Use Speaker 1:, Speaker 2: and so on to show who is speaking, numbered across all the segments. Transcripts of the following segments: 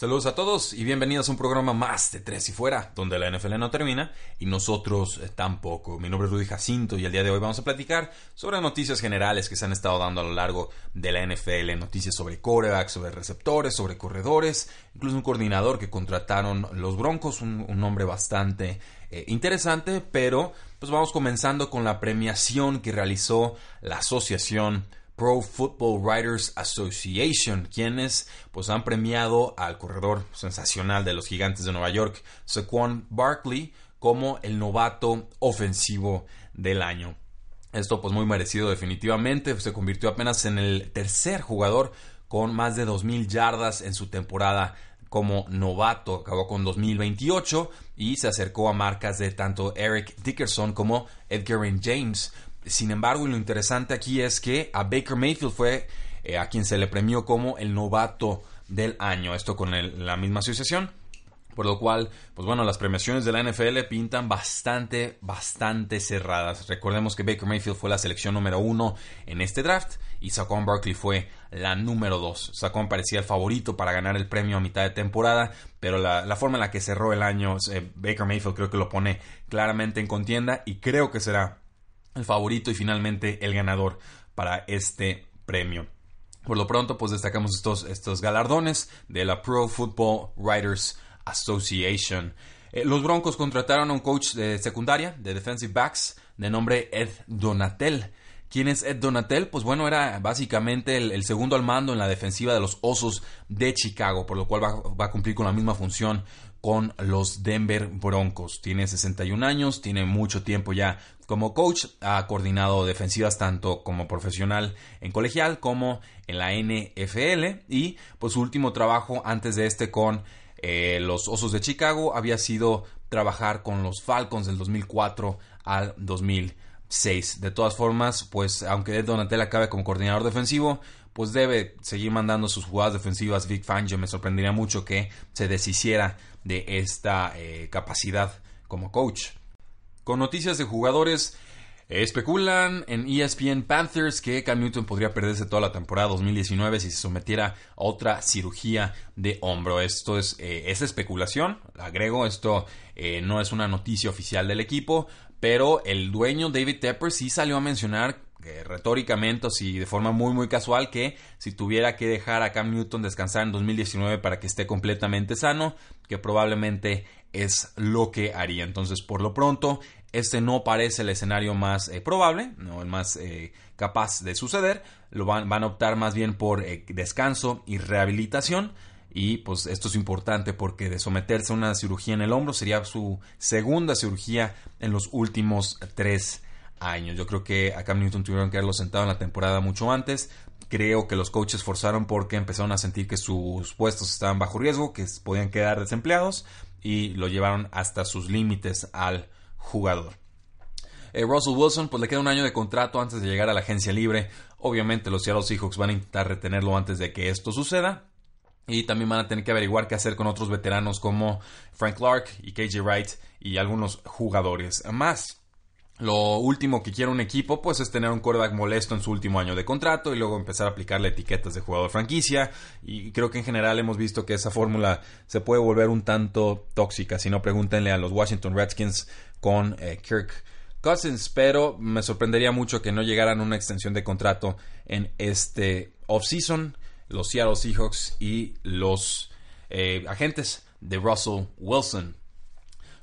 Speaker 1: Saludos a todos y bienvenidos a un programa más de Tres y Fuera, donde la NFL no termina y nosotros eh, tampoco. Mi nombre es Rudy Jacinto y el día de hoy vamos a platicar sobre noticias generales que se han estado dando a lo largo de la NFL. Noticias sobre corebacks, sobre receptores, sobre corredores, incluso un coordinador que contrataron los Broncos, un, nombre bastante eh, interesante, pero pues vamos comenzando con la premiación que realizó la asociación Pro Football Writers Association, quienes pues han premiado al corredor sensacional de los Gigantes de Nueva York, Saquon Barkley, como el novato ofensivo del año. Esto pues muy merecido definitivamente, se convirtió apenas en el tercer jugador con más de 2.000 yardas en su temporada como novato, acabó con 2028 y se acercó a marcas de tanto Eric Dickerson como Edgar James. Sin embargo, lo interesante aquí es que a Baker Mayfield fue eh, a quien se le premió como el novato del año. Esto con la misma asociación. Por lo cual, pues bueno, las premiaciones de la NFL pintan bastante, bastante cerradas. Recordemos que Baker Mayfield fue la selección número uno en este draft y Saquon Barkley fue la número dos. Saquon parecía el favorito para ganar el premio a mitad de temporada, pero la, forma en la que cerró el año, eh, Baker Mayfield creo que lo pone claramente en contienda y creo que será el favorito y finalmente el ganador para este premio. Por lo pronto, pues destacamos estos, estos galardones de la Pro Football Writers Association. Eh, los Broncos contrataron a un coach de secundaria, de defensive backs, de nombre Ed Donatel. ¿Quién es Ed Donatel? Pues bueno, era básicamente el, segundo al mando en la defensiva de los Osos de Chicago, por lo cual va, va a cumplir con la misma función con los Denver Broncos. Tiene 61 años, tiene mucho tiempo ya como coach, ha coordinado defensivas tanto como profesional en colegial como en la NFL y pues su último trabajo antes de este con eh, los Osos de Chicago había sido trabajar con los Falcons del 2004 al 2006. De todas formas, pues aunque Ed Donatel acabe como coordinador defensivo, pues debe seguir mandando sus jugadas defensivas. Vic Fangio me sorprendería mucho que se deshiciera de esta eh, capacidad como coach. Con noticias de jugadores, especulan en ESPN Panthers que Cam Newton podría perderse toda la temporada 2019 si se sometiera a otra cirugía de hombro. Esto es, eh, especulación, agrego, esto eh, no es una noticia oficial del equipo, pero el dueño David Tepper sí salió a mencionar retóricamente o si de forma muy muy casual que si tuviera que dejar a Cam Newton descansar en 2019 para que esté completamente sano, que probablemente es lo que haría. Entonces, por lo pronto, este no parece el escenario más eh, probable, no el más eh, capaz de suceder. Lo van, a optar más bien por eh, descanso y rehabilitación. Y pues esto es importante porque de someterse a una cirugía en el hombro sería su segunda cirugía en los últimos tres años. Yo creo que a Cam Newton tuvieron que haberlo sentado en la temporada mucho antes. Creo que los coaches forzaron porque empezaron a sentir que sus puestos estaban bajo riesgo, que podían quedar desempleados y lo llevaron hasta sus límites al jugador. Eh, Russell Wilson, pues le queda un año de contrato antes de llegar a la agencia libre. Obviamente los Seattle Seahawks van a intentar retenerlo antes de que esto suceda. Y también van a tener que averiguar qué hacer con otros veteranos como Frank Clark y KJ Wright y algunos jugadores más. Lo último que quiere un equipo, pues es tener un quarterback molesto en su último año de contrato y luego empezar a aplicarle etiquetas de jugador franquicia. Y creo que en general hemos visto que esa fórmula se puede volver un tanto tóxica. Si no, pregúntenle a los Washington Redskins con eh, Kirk Cousins. Pero me sorprendería mucho que no llegaran una extensión de contrato en este offseason. Los Seattle Seahawks y los eh, agentes de Russell Wilson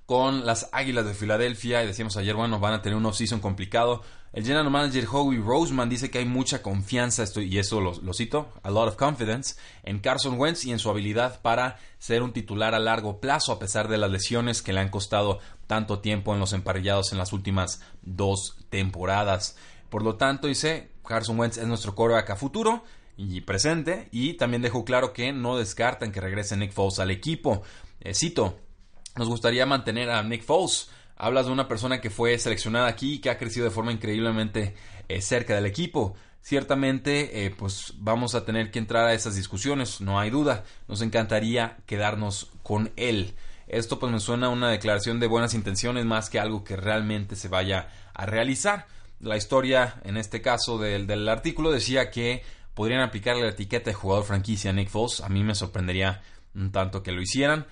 Speaker 1: con las Águilas de Filadelfia. Y decíamos ayer, bueno, van a tener un off-season complicado. El general manager Howie Roseman dice que hay mucha confianza, y eso lo, cito, a lot of confidence, en Carson Wentz y en su habilidad para ser un titular a largo plazo, a pesar de las lesiones que le han costado tanto tiempo en los emparrillados en las últimas dos temporadas. Por lo tanto, dice, Carson Wentz es nuestro quarterback a futuro y presente. Y también dejó claro que no descartan que regrese Nick Foles al equipo. Eh, cito, nos gustaría mantener a Nick Foles. Hablas de una persona que fue seleccionada aquí y que ha crecido de forma increíblemente eh, cerca del equipo. Ciertamente, eh, pues vamos a tener que entrar a esas discusiones, no hay duda. Nos encantaría quedarnos con él. Esto pues me suena a una declaración de buenas intenciones más que algo que realmente se vaya a realizar. La historia, en este caso del, del artículo, decía que podrían aplicarle la etiqueta de jugador franquicia a Nick Foles. A mí me sorprendería un tanto que lo hicieran.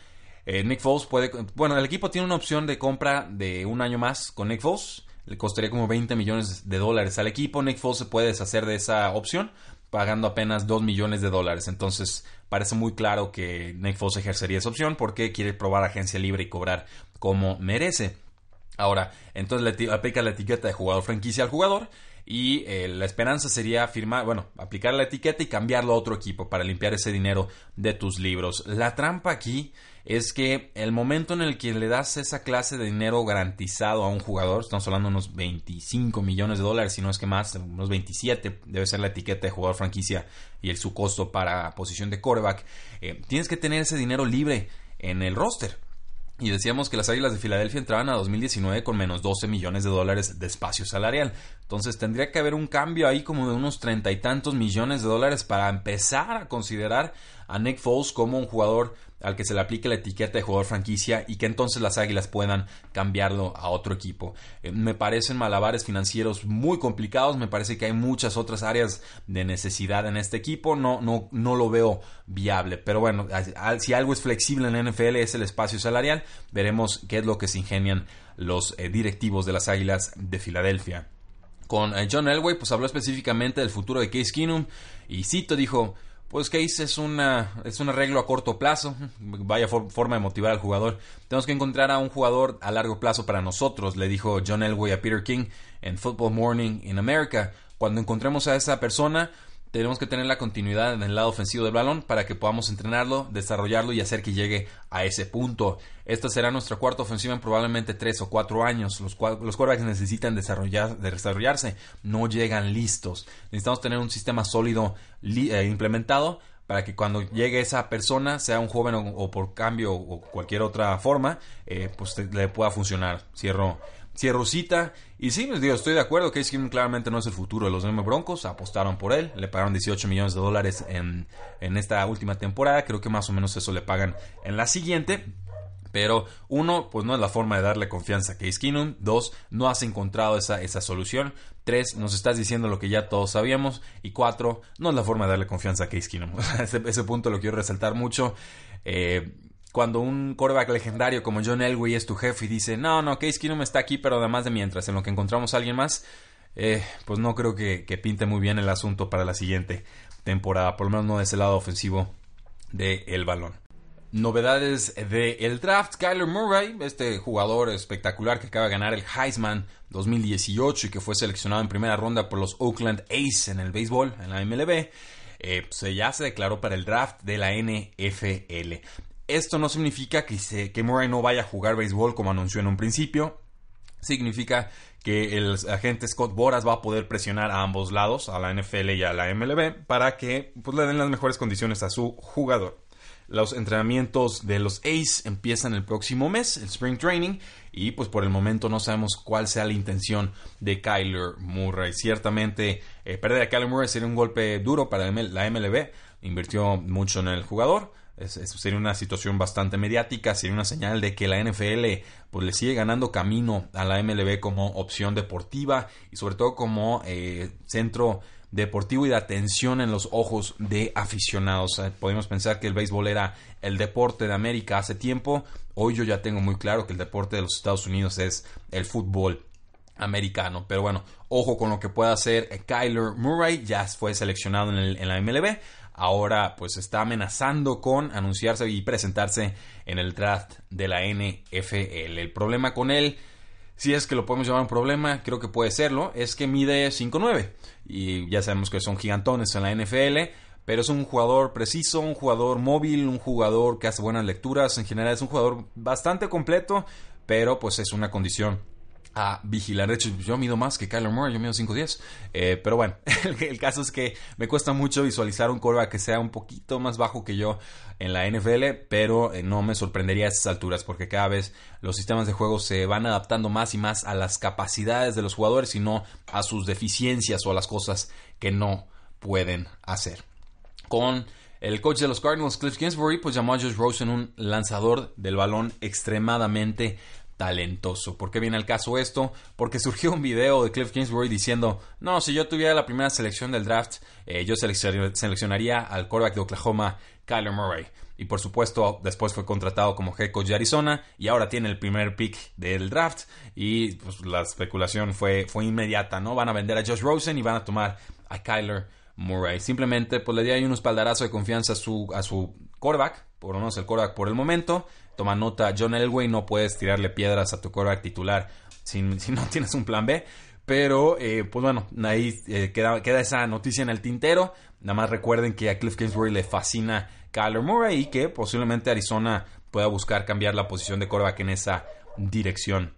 Speaker 1: Eh, Nick Foles puede. Bueno, el equipo tiene una opción de compra de un año más con Nick Foles. Le costaría como 20 millones de dólares al equipo. Nick Foles se puede deshacer de esa opción pagando apenas 2 millones de dólares. Entonces parece muy claro que Nick Foles ejercería esa opción porque quiere probar agencia libre y cobrar como merece. Ahora, entonces le aplica la etiqueta de jugador franquicia al jugador y eh, la esperanza sería firmar, bueno, aplicar la etiqueta y cambiarlo a otro equipo para limpiar ese dinero de tus libros. La trampa aquí es que el momento en el que le das esa clase de dinero garantizado a un jugador, estamos hablando de unos 25 millones de dólares, si no es que más, unos 27 debe ser la etiqueta de jugador franquicia y el, su costo para posición de coreback, eh, tienes que tener ese dinero libre en el roster. Y decíamos que las Águilas de Filadelfia entraban a 2019 con menos 12 millones de dólares de espacio salarial. Entonces tendría que haber un cambio ahí como de unos treinta y tantos millones de dólares para empezar a considerar a Nick Foles como un jugador al que se le aplique la etiqueta de jugador franquicia y que entonces las Águilas puedan cambiarlo a otro equipo. Eh, me parecen malabares financieros muy complicados, me parece que hay muchas otras áreas de necesidad en este equipo, no, no, no lo veo viable, pero bueno, si algo es flexible en la NFL es el espacio salarial, veremos qué es lo que se ingenian los eh, directivos de las Águilas de Filadelfia. Con eh, John Elway, pues habló específicamente del futuro de Case Keenum y Cito dijo, pues Case es, una, es un arreglo a corto plazo. Vaya forma de motivar al jugador. Tenemos que encontrar a un jugador a largo plazo para nosotros, le dijo John Elway a Peter King en Football Morning in America. Cuando encontremos a esa persona, tenemos que tener la continuidad en el lado ofensivo del balón para que podamos entrenarlo, desarrollarlo y hacer que llegue a ese punto. Esta será nuestra cuarta ofensiva en probablemente tres o cuatro años. Los, los quarterbacks necesitan desarrollar, desarrollarse, no llegan listos. Necesitamos tener un sistema sólido eh, implementado para que cuando llegue esa persona, sea un joven o, por cambio o cualquier otra forma, eh, pues le pueda funcionar. Cierro Cierro cita. Y sí, les digo, estoy de acuerdo. que Keenum claramente no es el futuro de los Denver Broncos. Apostaron por él. Le pagaron 18 millones de dólares en, en esta última temporada. Creo que más o menos eso le pagan en la siguiente. Pero uno, pues no es la forma de darle confianza a Case Keenum. Dos, no has encontrado esa, esa solución. Tres, nos estás diciendo lo que ya todos sabíamos. Y cuatro, no es la forma de darle confianza a Case Keenum. ese, punto lo quiero resaltar mucho. Eh, cuando un quarterback legendario como John Elway es tu jefe y dice, no, no, Case Keenum está aquí, pero además de mientras, en lo que encontramos a alguien más, eh, pues no creo que, pinte muy bien el asunto para la siguiente temporada, por lo menos no de ese lado ofensivo del el balón. Novedades del draft, Kyler Murray, este jugador espectacular que acaba de ganar el Heisman 2018 y que fue seleccionado en primera ronda por los Oakland A's en el béisbol, en la MLB, eh, pues ya se declaró para el draft de la NFL. Esto no significa que, que Murray no vaya a jugar béisbol como anunció en un principio. Significa que el agente Scott Boras va a poder presionar a ambos lados, a la NFL y a la MLB, para que pues, le den las mejores condiciones a su jugador. Los entrenamientos de los Ace empiezan el próximo mes, el Spring Training, y pues por el momento no sabemos cuál sea la intención de Kyler Murray. Ciertamente, eh, perder a Kyler Murray sería un golpe duro para la MLB, invirtió mucho en el jugador, sería una situación bastante mediática, sería una señal de que la NFL pues, le sigue ganando camino a la MLB como opción deportiva y sobre todo como eh, centro deportivo y de atención en los ojos de aficionados. Eh, podemos pensar que el béisbol era el deporte de América hace tiempo. Hoy yo ya tengo muy claro que el deporte de los Estados Unidos es el fútbol americano. Pero bueno, ojo con lo que pueda hacer Kyler Murray. Ya fue seleccionado en, en la MLB ahora pues está amenazando con anunciarse y presentarse en el draft de la NFL. El problema con él, si es que lo podemos llamar un problema, creo que puede serlo, es que mide 5'9 y ya sabemos que son gigantones en la NFL. Pero es un jugador preciso, un jugador móvil, un jugador que hace buenas lecturas. En general es un jugador bastante completo, pero pues es una condición a vigilar. De hecho, yo mido más que Kyler Murray, yo mido 5'10. Eh, pero bueno, el, caso es que me cuesta mucho visualizar un coreback que sea un poquito más bajo que yo en la NFL, pero eh, no me sorprendería a esas alturas porque cada vez los sistemas de juego se van adaptando más y más a las capacidades de los jugadores y no a sus deficiencias o a las cosas que no pueden hacer. Con el coach de los Cardinals, Cliff Kingsbury, pues llamó a Josh Rosen un lanzador del balón extremadamente talentoso. ¿Por qué viene al caso esto? Porque surgió un video de Cliff Kingsbury diciendo, no, si yo tuviera la primera selección del draft, eh, yo seleccionaría al quarterback de Oklahoma, Kyler Murray. Y por supuesto, después fue contratado como head coach de Arizona y ahora tiene el primer pick del draft. Y pues, la especulación fue, fue inmediata, ¿no? Van a vender a Josh Rosen y van a tomar a Kyler Murray. Simplemente pues le di ahí un espaldarazo de confianza a su, a su quarterback, por lo menos el quarterback por el momento. Toma nota, John Elway, no puedes tirarle piedras a tu quarterback titular si, si no tienes un plan B. Pero, eh, pues bueno, ahí eh, queda, queda, esa noticia en el tintero. Nada más recuerden que a Cliff Kingsbury le fascina Kyler Murray y que posiblemente Arizona pueda buscar cambiar la posición de quarterback en esa dirección.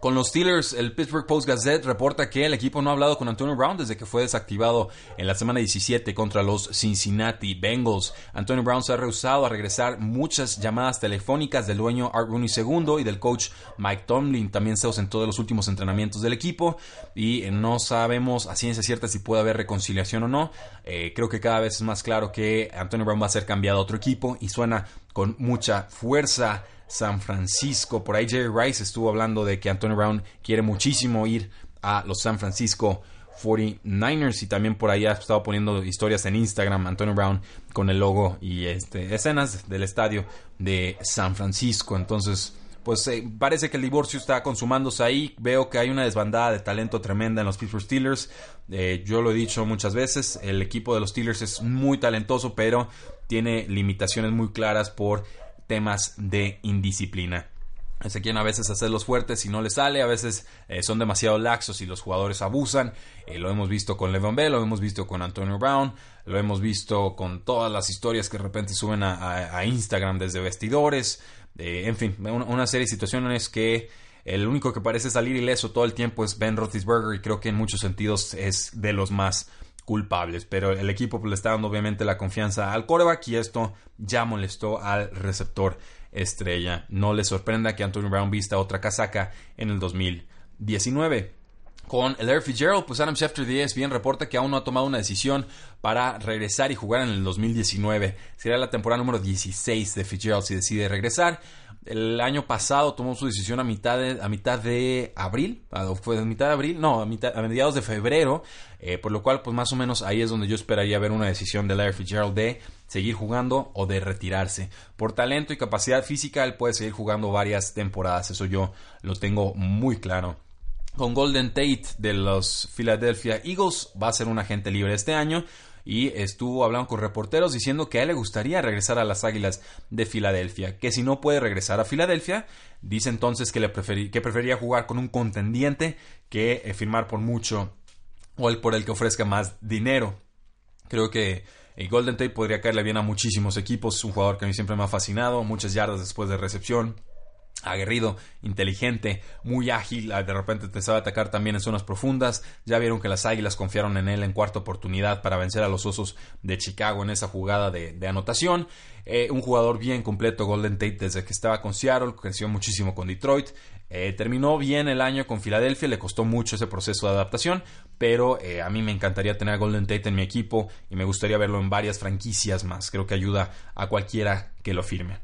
Speaker 1: Con los Steelers, el Pittsburgh Post Gazette reporta que el equipo no ha hablado con Antonio Brown desde que fue desactivado en la semana 17 contra los Cincinnati Bengals. Antonio Brown se ha rehusado a regresar muchas llamadas telefónicas del dueño Art Rooney II y del coach Mike Tomlin. También se ausentó de los últimos entrenamientos del equipo y no sabemos a ciencia cierta si puede haber reconciliación o no. Eh, creo que cada vez es más claro que Antonio Brown va a ser cambiado a otro equipo y suena con mucha fuerza. San Francisco. Por ahí Jerry Rice estuvo hablando de que Antonio Brown quiere muchísimo ir a los San Francisco 49ers y también por ahí ha estado poniendo historias en Instagram Antonio Brown con el logo y este, escenas del estadio de San Francisco. Entonces, pues eh, parece que el divorcio está consumándose ahí. Veo que hay una desbandada de talento tremenda en los Pittsburgh Steelers. Eh, yo lo he dicho muchas veces, el equipo de los Steelers es muy talentoso, pero tiene limitaciones muy claras por temas de indisciplina. Se quieren a veces hacerlos fuertes y no les sale, a veces eh, son demasiado laxos y los jugadores abusan. Eh, lo hemos visto con Levon Bell, lo hemos visto con Antonio Brown, lo hemos visto con todas las historias que de repente suben a, Instagram desde vestidores. Eh, en fin, una, serie de situaciones que el único que parece salir ileso todo el tiempo es Ben Roethlisberger y creo que en muchos sentidos es de los más culpables. Pero el equipo pues, le está dando obviamente la confianza al coreback y esto ya molestó al receptor estrella. No le sorprenda que Antonio Brown vista otra casaca en el 2019. Con el Air Fitzgerald, pues Adam Schefter de ESPN reporta que aún no ha tomado una decisión para regresar y jugar en el 2019. Será la temporada número 16 de Fitzgerald si decide regresar. El año pasado tomó su decisión a mitad de, a mitad de abril, fue a mitad de abril, no, a, mitad, a mediados de febrero, eh, por lo cual pues más o menos ahí es donde yo esperaría ver una decisión de Larry Fitzgerald de seguir jugando o de retirarse. Por talento y capacidad física él puede seguir jugando varias temporadas, eso yo lo tengo muy claro. Con Golden Tate de los Philadelphia Eagles va a ser un agente libre este año y estuvo hablando con reporteros diciendo que a él le gustaría regresar a las Águilas de Filadelfia, que si no puede regresar a Filadelfia, dice entonces que, le que prefería jugar con un contendiente que eh, firmar por mucho o el por el que ofrezca más dinero. Creo que el Golden Tate podría caerle bien a muchísimos equipos, un jugador que a mí siempre me ha fascinado, muchas yardas después de recepción, aguerrido, inteligente, muy ágil, de repente te sabe atacar también en zonas profundas. Ya vieron que las Águilas confiaron en él en cuarta oportunidad para vencer a los Osos de Chicago en esa jugada de, anotación. Eh, un jugador bien completo, Golden Tate, desde que estaba con Seattle, creció muchísimo con Detroit. Eh, terminó bien el año con Filadelfia, le costó mucho ese proceso de adaptación, pero eh, a mí me encantaría tener a Golden Tate en mi equipo y me gustaría verlo en varias franquicias más. Creo que ayuda a cualquiera que lo firme.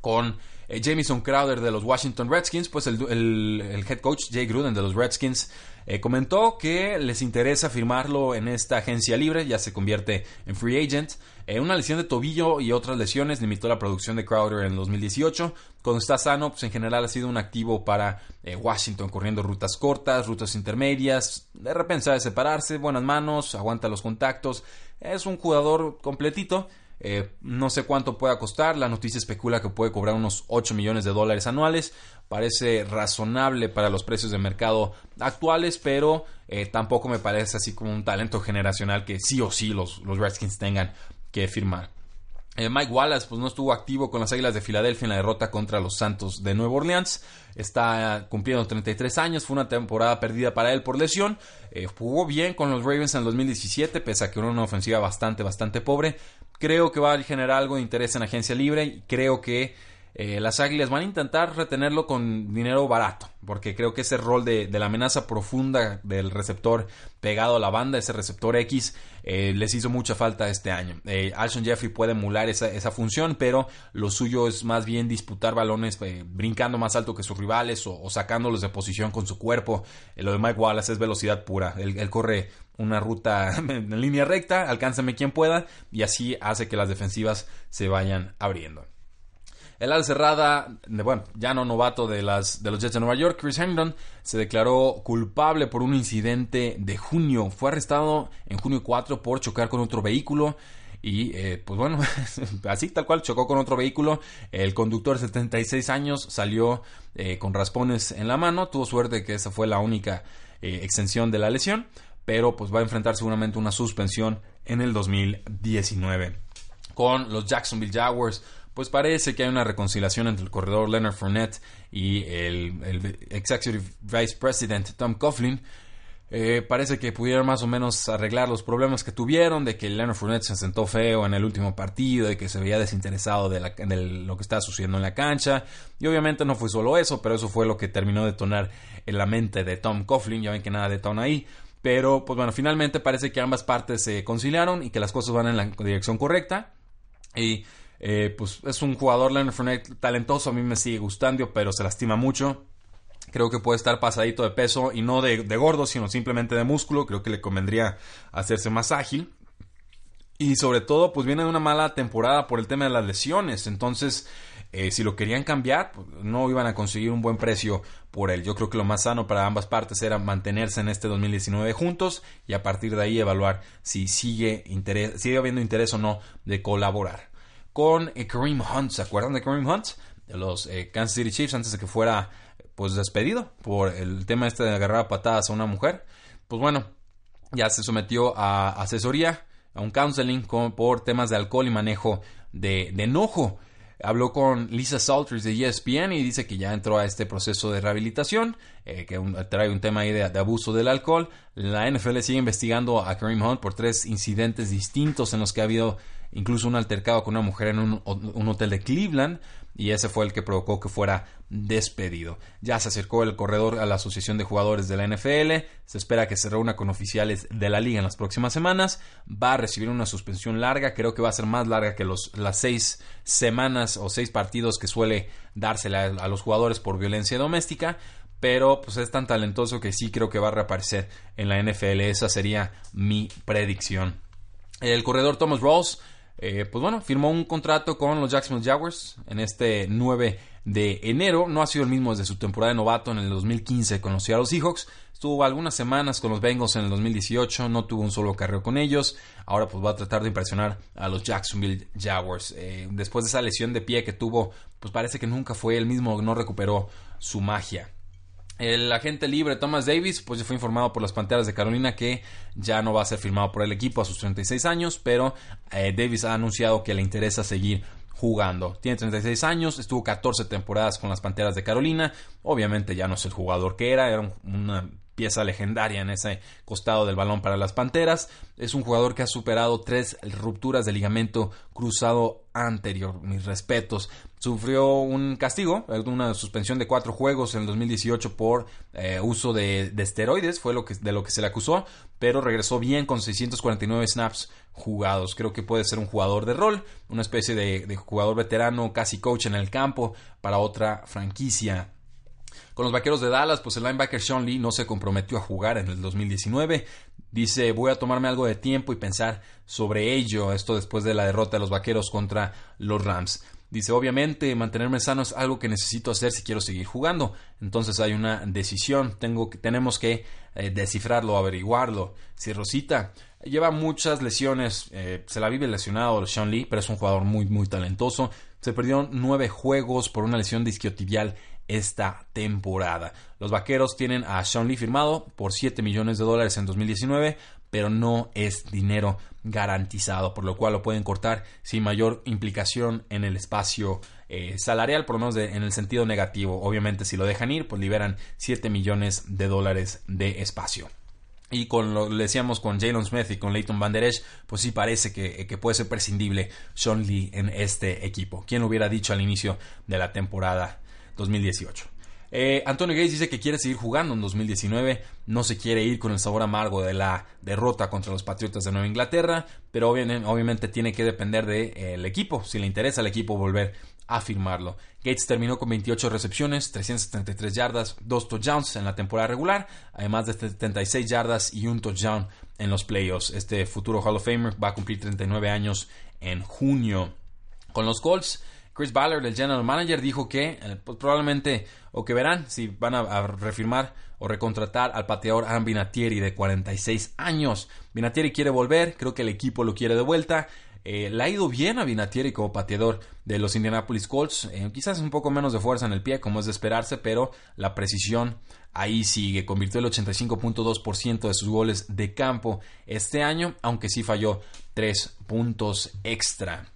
Speaker 1: Con eh, Jamison Crowder de los Washington Redskins, pues el, head coach Jay Gruden de los Redskins eh, comentó que les interesa firmarlo en esta agencia libre, ya se convierte en free agent. Eh, una lesión de tobillo y otras lesiones limitó la producción de Crowder en 2018. Cuando está sano, pues en general ha sido un activo para Washington, corriendo rutas cortas, rutas intermedias. De repente sabe separarse, buenas manos, aguanta los contactos. Es un jugador completito. Eh, no sé cuánto pueda costar. La noticia especula que puede cobrar unos 8 millones de dólares anuales. Parece razonable para los precios de mercado actuales, pero eh, tampoco me parece así como un talento generacional que sí o sí los, los Redskins tengan que firmar. Eh, Mike Wallace pues no estuvo activo con las Águilas de Filadelfia en la derrota contra los Santos de Nueva Orleans. Está cumpliendo 33 años, fue una temporada perdida para él por lesión. Jugó bien con los Ravens en el 2017, pese a que era una ofensiva bastante, bastante pobre. Creo que va a generar algo de interés en agencia libre y creo que eh, las Águilas van a intentar retenerlo con dinero barato, porque creo que ese rol de, la amenaza profunda del receptor pegado a la banda, ese receptor X, eh, les hizo mucha falta este año. Eh, Alshon Jeffrey puede emular esa, función, pero lo suyo es más bien disputar balones brincando más alto que sus rivales o, sacándolos de posición con su cuerpo. lo de Mike Wallace es velocidad pura. él corre una ruta en línea recta, alcánzame quien pueda, y así hace que las defensivas se vayan abriendo. El ala cerrada, bueno, ya no novato de, de los Jets de Nueva York, Chris Herndon, se declaró culpable por un incidente de junio. Fue arrestado en junio 4 por chocar con otro vehículo. Y eh, pues bueno, así tal cual chocó con otro vehículo. El conductor de 76 años salió eh, con raspones en la mano. Tuvo suerte que esa fue la única eh, extensión de la lesión. Pero pues va a enfrentar seguramente una suspensión en el 2019. Con los Jacksonville Jaguars pues parece que hay una reconciliación entre el corredor Leonard Fournette y el, Executive Vice President Tom Coughlin. Eh, parece que pudieron más o menos arreglar los problemas que tuvieron, de que Leonard Fournette se sentó feo en el último partido, de que se veía desinteresado de, lo que estaba sucediendo en la cancha. Y obviamente no fue solo eso, pero eso fue lo que terminó de detonar en la mente de Tom Coughlin. Ya ven que nada detona ahí. Pero, pues bueno, finalmente parece que ambas partes se conciliaron y que las cosas van en la dirección correcta. Y eh, pues es un jugador, Leonard Fournette, talentoso, a mí me sigue gustando, pero se lastima mucho. Creo que puede estar pasadito de peso y no de, gordo, sino simplemente de músculo. Creo que le convendría hacerse más ágil. Y sobre todo, pues viene de una mala temporada por el tema de las lesiones. Entonces, eh, si lo querían cambiar, pues, no iban a conseguir un buen precio por él. Yo creo que lo más sano para ambas partes era mantenerse en este 2019 juntos y a partir de ahí evaluar si sigue, interés, sigue habiendo interés o no de colaborar con eh, Kareem Hunt. ¿Se acuerdan de Kareem Hunt? De los eh, Kansas City Chiefs antes de que fuera pues despedido por el tema este de agarrar patadas a una mujer. Pues bueno, ya se sometió a asesoría, a un counseling por temas de alcohol y manejo de, enojo. Habló con Lisa Salters de ESPN y dice que ya entró a este proceso de rehabilitación, eh, que trae un tema ahí de, de, abuso del alcohol. La NFL sigue investigando a Kareem Hunt por tres incidentes distintos en los que ha habido incluso un altercado con una mujer en un, hotel de Cleveland y ese fue el que provocó que fuera despedido. Ya se acercó el corredor a la Asociación de Jugadores de la NFL, se espera que se reúna con oficiales de la liga en las próximas semanas, va a recibir una suspensión larga, creo que va a ser más larga que los, las seis semanas o seis partidos que suele dársela a, los jugadores por violencia doméstica, pero pues es tan talentoso que sí creo que va a reaparecer en la NFL, esa sería mi predicción. El corredor Thomas Rawls eh, pues bueno, firmó un contrato con los Jacksonville Jaguars en este 9 de enero. No ha sido el mismo desde su temporada de novato en el 2015 con los Seahawks. Estuvo algunas semanas con los Bengals en el 2018, no tuvo un solo carreo con ellos. Ahora pues va a tratar de impresionar a los Jacksonville Jaguars. Eh, después de esa lesión de pie que tuvo, pues parece que nunca fue el mismo, no recuperó su magia. El agente libre Thomas Davis, pues ya fue informado por las Panteras de Carolina que ya no va a ser firmado por el equipo a sus 36 años, pero eh, Davis ha anunciado que le interesa seguir jugando. Tiene 36 años, estuvo 14 temporadas con las Panteras de Carolina, obviamente ya no es el jugador que era, era una pieza legendaria en ese costado del balón para las Panteras. Es un jugador que ha superado tres rupturas de ligamento cruzado anterior. Mis respetos. Sufrió un castigo, una suspensión de cuatro juegos en el 2018 por eh, uso de, esteroides, fue lo que, de lo que se le acusó, pero regresó bien con 649 snaps jugados. Creo que puede ser un jugador de rol, una especie de jugador veterano, casi coach en el campo para otra franquicia. Con los vaqueros de Dallas, pues el linebacker Sean Lee no se comprometió a jugar en el 2019. Dice, voy a tomarme algo de tiempo y pensar sobre ello, esto después de la derrota de los vaqueros contra los Rams. Dice, obviamente, mantenerme sano es algo que necesito hacer si quiero seguir jugando. Entonces hay una decisión, tengo, tenemos que eh, descifrarlo, averiguarlo. Si Rosita lleva muchas lesiones, eh, se la vive lesionado Sean Lee, pero es un jugador muy, muy talentoso. Se perdió nueve juegos por una lesión disquiotibial esta temporada. Los vaqueros tienen a Sean Lee firmado por 7 millones de dólares en 2019, pero no es dinero garantizado, por lo cual lo pueden cortar sin mayor implicación en el espacio eh, salarial, por lo menos en el sentido negativo. Obviamente, si lo dejan ir, pues liberan 7 millones de dólares de espacio. Y con lo decíamos con Jalen Smith y con Leighton Van Der Esch, pues sí parece que, que, puede ser prescindible Sean Lee en este equipo. ¿Quién lo hubiera dicho al inicio de la temporada 2018? Eh, Antonio Gates dice que quiere seguir jugando en 2019, no se quiere ir con el sabor amargo de la derrota contra los Patriotas de Nueva Inglaterra, pero obviamente, tiene que depender del de, eh, equipo, si le interesa al equipo volver a firmarlo. Gates terminó con 28 recepciones, 373 yardas, 2 touchdowns en la temporada regular, además de 76 yardas y un touchdown en los playoffs. Este futuro Hall of Famer va a cumplir 39 años en junio. Con los Colts, Chris Ballard, el general manager, dijo que eh, pues, probablemente o que verán si van a, refirmar o recontratar al pateador Aaron Binatieri de 46 años. Binatieri quiere volver, creo que el equipo lo quiere de vuelta. Eh, le ha ido bien a Binatieri como pateador de los Indianapolis Colts. Eh, quizás un poco menos de fuerza en el pie, como es de esperarse, pero la precisión ahí sigue. Convirtió el 85.2% de sus goles de campo este año, aunque sí falló tres puntos extra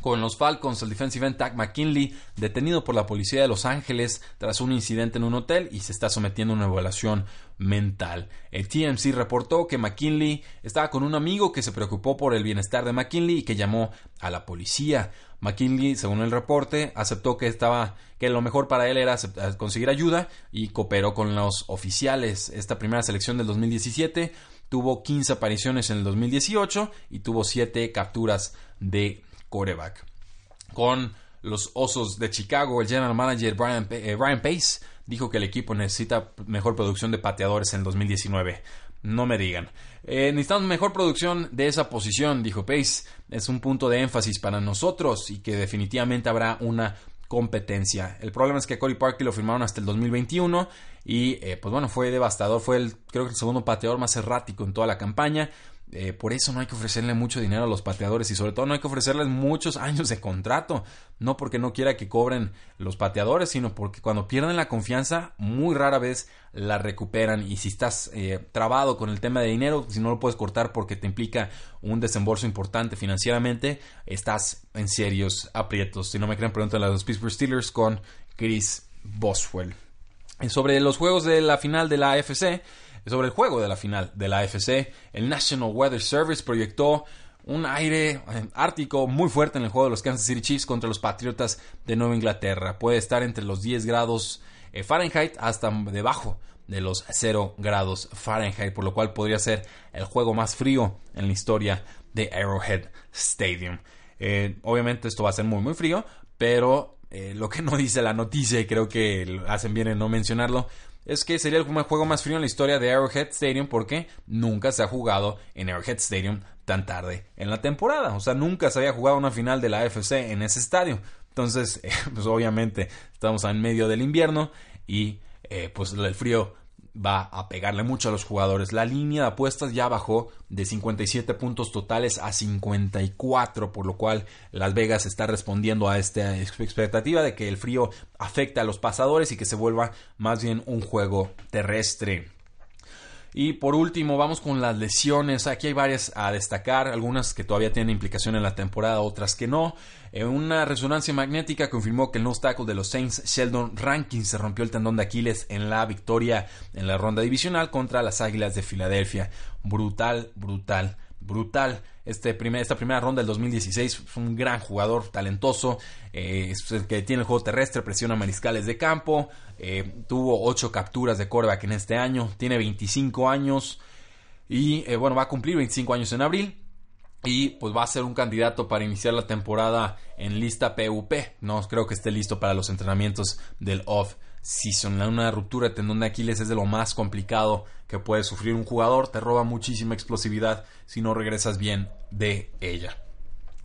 Speaker 1: con los Falcons, el defensive end Tack McKinley, detenido por la policía de Los Ángeles tras un incidente en un hotel y se está sometiendo a una evaluación mental. El TMC reportó que McKinley estaba con un amigo que se preocupó por el bienestar de McKinley y que llamó a la policía. McKinley, según el reporte, aceptó que estaba que lo mejor para él era conseguir ayuda y cooperó con los oficiales. Esta primera selección del 2017 tuvo 15 apariciones en el 2018 y tuvo 7 capturas de coreback. Con los Osos de Chicago, el general manager Brian, eh, Pace dijo que el equipo necesita mejor producción de pateadores en 2019. No me digan. Eh, necesitamos mejor producción de esa posición, dijo Pace. Es un punto de énfasis para nosotros y que definitivamente habrá una competencia. El problema es que Corey Parker lo firmaron hasta el 2021 y eh, pues bueno, fue devastador. Fue el, creo que el segundo pateador más errático en toda la campaña. Eh, por eso no hay que ofrecerle mucho dinero a los pateadores y sobre todo no hay que ofrecerles muchos años de contrato. No porque no quiera que cobren los pateadores, sino porque cuando pierden la confianza muy rara vez la recuperan y si estás eh, trabado con el tema de dinero, si no lo puedes cortar porque te implica un desembolso importante financieramente, estás en serios aprietos. Si no me creen, pregúntale a los Pittsburgh Steelers con Chris Boswell. Sobre los juegos de la final de la AFC, sobre el juego de la final de la AFC, el National Weather Service proyectó un aire eh, ártico muy fuerte en el juego de los Kansas City Chiefs contra los Patriotas de Nueva Inglaterra. Puede estar entre los 10 grados eh, Fahrenheit hasta debajo de los 0 grados Fahrenheit, por lo cual podría ser el juego más frío en la historia de Arrowhead Stadium. Eh, obviamente esto va a ser muy muy frío, pero lo que no dice la noticia y creo que hacen bien en no mencionarlo es que sería el juego más frío en la historia de Arrowhead Stadium porque nunca se ha jugado en Arrowhead Stadium tan tarde en la temporada. O sea, nunca se había jugado una final de la AFC en ese estadio. Entonces, pues obviamente estamos en medio del invierno y eh, pues el frío va a pegarle mucho a los jugadores. La línea de apuestas ya bajó de 57 puntos totales a 54, por lo cual Las Vegas está respondiendo a esta expectativa de que el frío afecte a los pasadores y que se vuelva más bien un juego terrestre. Y por último, vamos con las lesiones. Aquí hay varias a destacar, algunas que todavía tienen implicación en la temporada, otras que no. En una resonancia magnética confirmó que el no tackle de los Saints, Sheldon Rankin, se rompió el tendón de Aquiles en la victoria en la ronda divisional contra las Águilas de Filadelfia. Brutal, brutal, brutal. Este esta primera ronda del 2016 fue un gran jugador, talentoso, eh, es el que tiene el juego terrestre, presiona mariscales de campo, eh, tuvo 8 capturas de coreback en este año, tiene 25 años y eh, bueno, va a cumplir 25 años en abril y pues va a ser un candidato para iniciar la temporada en lista PUP. No creo que esté listo para los entrenamientos del off season. Una ruptura de tendón de Aquiles es de lo más complicado que puede sufrir un jugador. Te roba muchísima explosividad si no regresas bien de ella.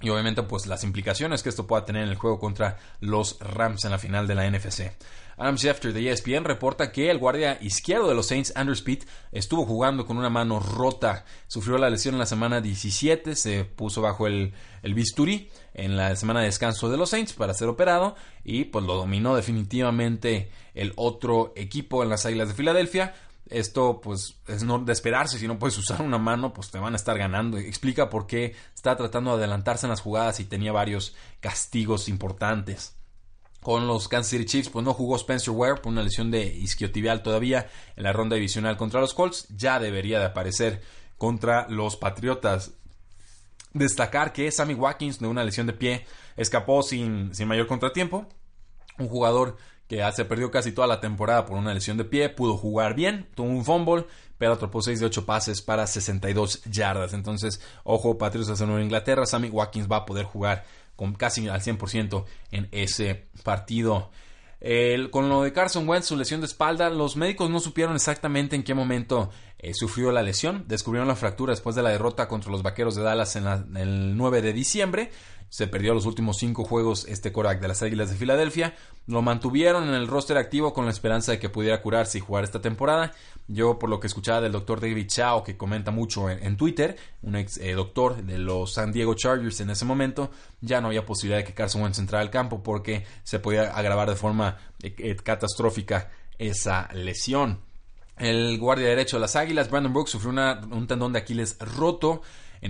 Speaker 1: Y obviamente pues las implicaciones que esto pueda tener en el juego contra los Rams en la final de la NFC. Adam Schefter de ESPN reporta que el guardia izquierdo de los Saints, Andrew Speed, estuvo jugando con una mano rota. Sufrió la lesión en la semana 17, se puso bajo el, el bisturí en la semana de descanso de los Saints para ser operado y pues lo dominó definitivamente el otro equipo en las Águilas de Filadelfia. Esto pues es no de esperarse, si no puedes usar una mano pues te van a estar ganando. Explica por qué está tratando de adelantarse en las jugadas y tenía varios castigos importantes. Con los Kansas City Chiefs, pues no jugó Spencer Ware por una lesión de isquiotibial todavía en la ronda divisional contra los Colts. Ya debería de aparecer contra los Patriotas. Destacar que Sammy Watkins de una lesión de pie escapó sin, sin mayor contratiempo. Un jugador que se perdió casi toda la temporada por una lesión de pie, pudo jugar bien, tuvo un fumble, pero atrapó 6 de 8 pases para 62 yardas. Entonces, ojo, Patriotas de Nueva Inglaterra, Sammy Watkins va a poder jugar con casi al 100% en ese partido. con lo de Carson Wentz, su lesión de espalda, los médicos no supieron exactamente en qué momento eh, sufrió la lesión. Descubrieron la fractura después de la derrota contra los Vaqueros de Dallas en el 9 de diciembre. Se perdió los últimos cinco juegos este Korak de las Águilas de Filadelfia. Lo mantuvieron en el roster activo con la esperanza de que pudiera curarse y jugar esta temporada. Yo, por lo que escuchaba del doctor David Chao, que comenta mucho en, Twitter, un ex eh, doctor de los San Diego Chargers en ese momento, ya no había posibilidad de que Carson Wentz entrara al campo porque se podía agravar de forma eh, catastrófica esa lesión. El guardia derecho de las Águilas, Brandon Brooks, sufrió un tendón de Aquiles roto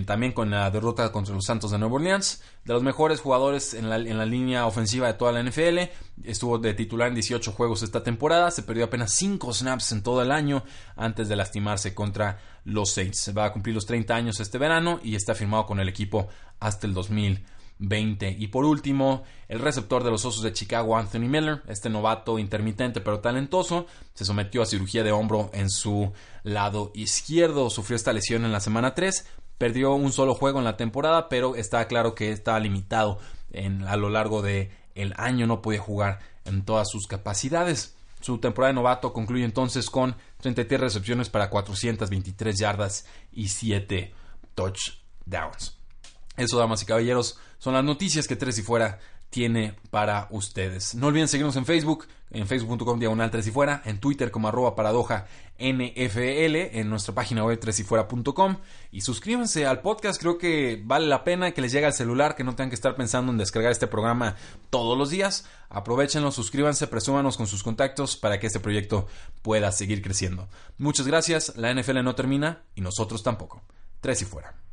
Speaker 1: también con la derrota contra los Santos de Nueva Orleans. De los mejores jugadores en la, en la, línea ofensiva de toda la NFL. Estuvo de titular en 18 juegos esta temporada. Se perdió apenas 5 snaps en todo el año antes de lastimarse contra los Saints. Va a cumplir los 30 años este verano y está firmado con el equipo hasta el 2020. Y por último, el receptor de los Osos de Chicago, Anthony Miller, este novato intermitente pero talentoso, se sometió a cirugía de hombro en su lado izquierdo. Sufrió esta lesión en la semana 3, Perdió un solo juego en la temporada, pero está claro que está limitado en, a lo largo del el año. No puede jugar en todas sus capacidades. Su temporada de novato concluye entonces con 33 recepciones para 423 yardas y 7 touchdowns. Eso, damas y caballeros, son las noticias que Tres y Fuera tiene para ustedes. No olviden seguirnos en Facebook, en facebook.com diagonal 3 y fuera, en Twitter como arroba paradoja NFL, en nuestra página web 3 y fuera.com y suscríbanse al podcast, creo que vale la pena que les llegue al celular, que no tengan que estar pensando en descargar este programa todos los días. Aprovechenlo, suscríbanse, presúmanos con sus contactos para que este proyecto pueda seguir creciendo. Muchas gracias, la NFL no termina y nosotros tampoco. 3 y fuera.